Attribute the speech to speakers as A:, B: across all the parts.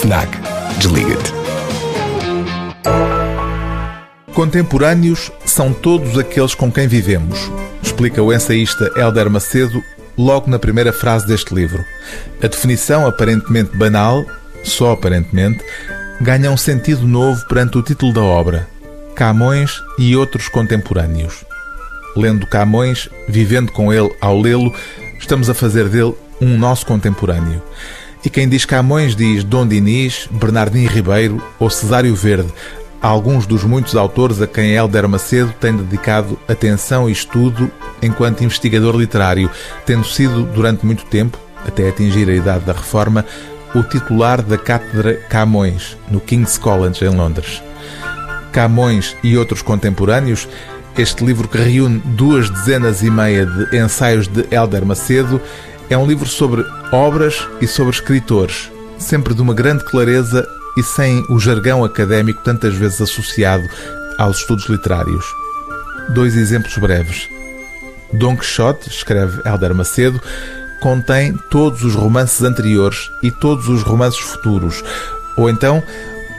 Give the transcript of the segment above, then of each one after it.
A: FNAC. Desliga-te.
B: Contemporâneos são todos aqueles com quem vivemos, explica o ensaísta Hélder Macedo logo na primeira frase deste livro. A definição aparentemente banal, só aparentemente, ganha um sentido novo perante o título da obra: Camões e outros contemporâneos. Lendo Camões, vivendo com ele ao lê-lo, estamos a fazer dele um nosso contemporâneo. E quem diz Camões diz Dom Dinis, Bernardino Ribeiro ou Cesário Verde, alguns dos muitos autores a quem Hélder Macedo tem dedicado atenção e estudo enquanto investigador literário, tendo sido durante muito tempo, até atingir a idade da reforma, o titular da cátedra Camões, no King's College, em Londres. Camões e outros contemporâneos, este livro que reúne duas dezenas e meia de ensaios de Hélder Macedo, é um livro sobre obras e sobre escritores, sempre de uma grande clareza e sem o jargão académico tantas vezes associado aos estudos literários. Dois exemplos breves. Dom Quixote, escreve Hélder Macedo, contém todos os romances anteriores e todos os romances futuros. Ou então,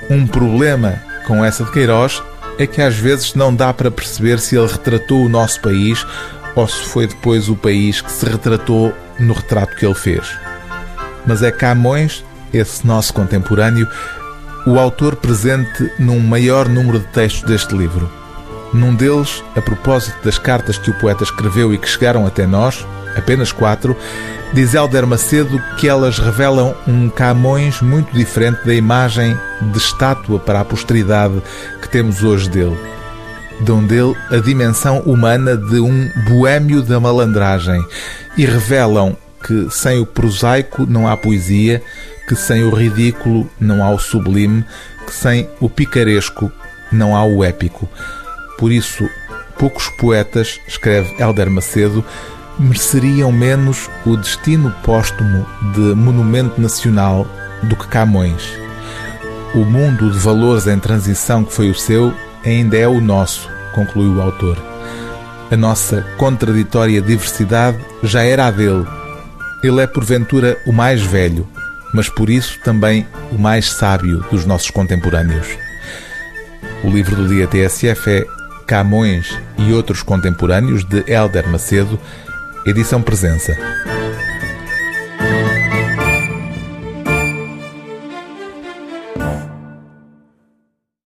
B: um problema com essa de Queiroz é que às vezes não dá para perceber se ele retratou o nosso país ou se foi depois o país que se retratou no retrato que ele fez. Mas é Camões, esse nosso contemporâneo, o autor presente num maior número de textos deste livro. Num deles, a propósito das cartas que o poeta escreveu e que chegaram até nós, apenas quatro, diz Helder Macedo que elas revelam um Camões muito diferente da imagem de estátua para a posteridade que temos hoje dele. Dão dele a dimensão humana de um boêmio da malandragem e revelam que sem o prosaico não há poesia, que sem o ridículo não há o sublime, que sem o picaresco não há o épico. Por isso, poucos poetas, escreve Helder Macedo, mereceriam menos o destino póstumo de monumento nacional do que Camões. O mundo de valores em transição que foi o seu ainda é o nosso, conclui o autor. A nossa contraditória diversidade já era a dele. Ele é, porventura, o mais velho, mas por isso também o mais sábio dos nossos contemporâneos. O livro do dia TSF é Camões e outros contemporâneos de Hélder Macedo, edição presença.